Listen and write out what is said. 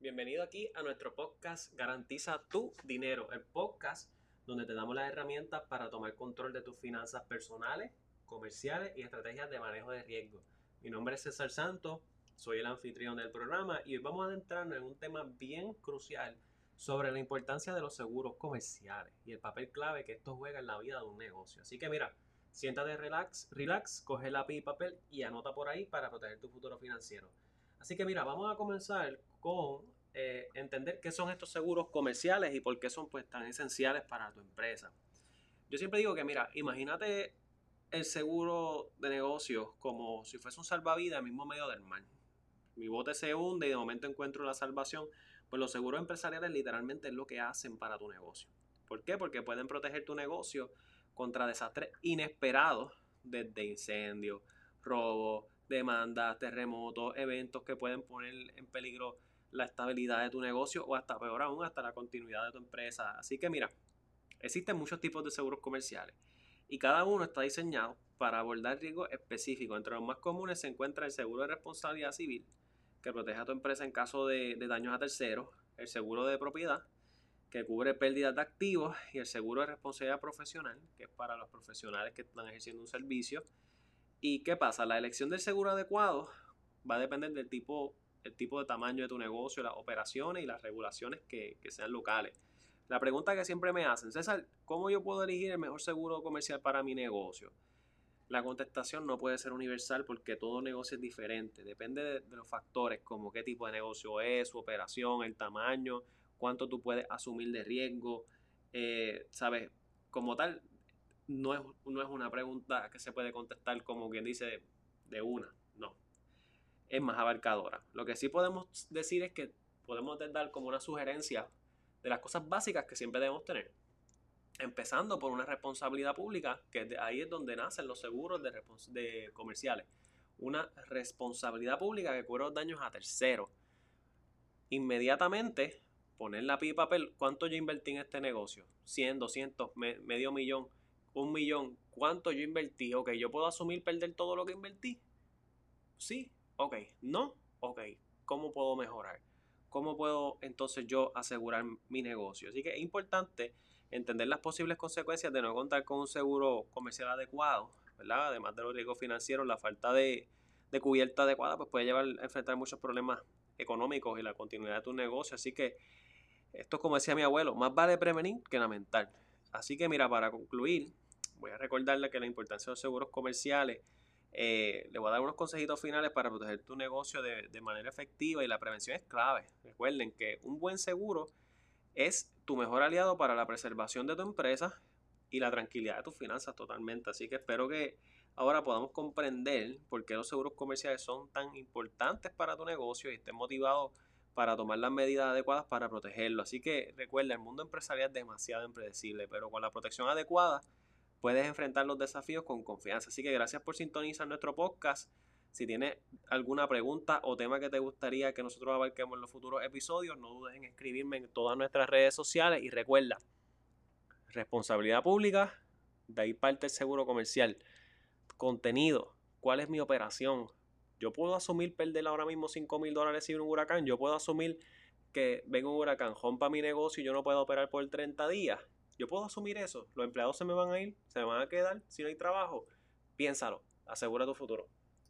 Bienvenido aquí a nuestro podcast Garantiza tu dinero, el podcast donde te damos las herramientas para tomar control de tus finanzas personales, comerciales y estrategias de manejo de riesgo. Mi nombre es César Santos, soy el anfitrión del programa y hoy vamos a adentrarnos en un tema bien crucial sobre la importancia de los seguros comerciales y el papel clave que esto juega en la vida de un negocio. Así que mira, siéntate relax, relax, coge lápiz y papel y anota por ahí para proteger tu futuro financiero. Así que mira, vamos a comenzar con eh, entender qué son estos seguros comerciales y por qué son pues tan esenciales para tu empresa. Yo siempre digo que mira, imagínate el seguro de negocios como si fuese un salvavidas al mismo medio del mar. Mi bote se hunde y de momento encuentro la salvación. Pues los seguros empresariales literalmente es lo que hacen para tu negocio. ¿Por qué? Porque pueden proteger tu negocio contra desastres inesperados desde incendios, robos, demandas, terremotos, eventos que pueden poner en peligro la estabilidad de tu negocio o hasta peor aún, hasta la continuidad de tu empresa. Así que mira, existen muchos tipos de seguros comerciales y cada uno está diseñado para abordar riesgos específicos. Entre los más comunes se encuentra el seguro de responsabilidad civil, que protege a tu empresa en caso de, de daños a terceros, el seguro de propiedad, que cubre pérdidas de activos, y el seguro de responsabilidad profesional, que es para los profesionales que están ejerciendo un servicio, ¿Y qué pasa? La elección del seguro adecuado va a depender del tipo, el tipo de tamaño de tu negocio, las operaciones y las regulaciones que, sean locales. La pregunta que siempre me hacen, César, ¿cómo yo puedo elegir el mejor seguro comercial para mi negocio? La contestación no puede ser universal porque todo negocio es diferente. Depende de, los factores como qué tipo de negocio es, su operación, el tamaño, cuánto tú puedes asumir de riesgo. Eh, ¿Sabes? Como tal, no es, no es una pregunta que se puede contestar como quien dice de una, no. Es más abarcadora. Lo que sí podemos decir es que podemos dar como una sugerencia de las cosas básicas que siempre debemos tener. Empezando por una responsabilidad pública, que ahí es donde nacen los seguros de, de comerciales. Una responsabilidad pública que cubre los daños a terceros. Inmediatamente poner la y papel, ¿cuánto yo invertí en este negocio? 100, 200, medio millón un millón, ¿cuánto yo invertí? Ok, ¿yo puedo asumir perder todo lo que invertí? Sí, ok, no, ok, ¿cómo puedo mejorar? ¿Cómo puedo entonces yo asegurar mi negocio? Así que es importante entender las posibles consecuencias de no contar con un seguro comercial adecuado, ¿verdad? Además de los riesgos financieros, la falta de, cubierta adecuada pues puede llevar a enfrentar muchos problemas económicos y la continuidad de tu negocio. Así que esto, como decía mi abuelo, más vale prevenir que lamentar. Así que mira, para concluir, voy a recordarle que la importancia de los seguros comerciales, eh, le voy a dar unos consejitos finales para proteger tu negocio de, de, manera efectiva y la prevención es clave. Recuerden que un buen seguro es tu mejor aliado para la preservación de tu empresa y la tranquilidad de tus finanzas totalmente. Así que espero que ahora podamos comprender por qué los seguros comerciales son tan importantes para tu negocio y estén motivados para tomar las medidas adecuadas para protegerlo. Así que recuerda, el mundo empresarial es demasiado impredecible, pero con la protección adecuada puedes enfrentar los desafíos con confianza. Así que gracias por sintonizar nuestro podcast. Si tienes alguna pregunta o tema que te gustaría que nosotros abarquemos en los futuros episodios, no dudes en escribirme en todas nuestras redes sociales y recuerda, responsabilidad pública, de ahí parte el seguro comercial. Contenido, ¿cuál es mi operación? Yo puedo asumir perder ahora mismo 5 mil dólares si un huracán. Yo puedo asumir que venga un huracán, rompa mi negocio y yo no puedo operar por 30 días. Yo puedo asumir eso. Los empleados se me van a ir, se me van a quedar si no hay trabajo. Piénsalo. Asegura tu futuro.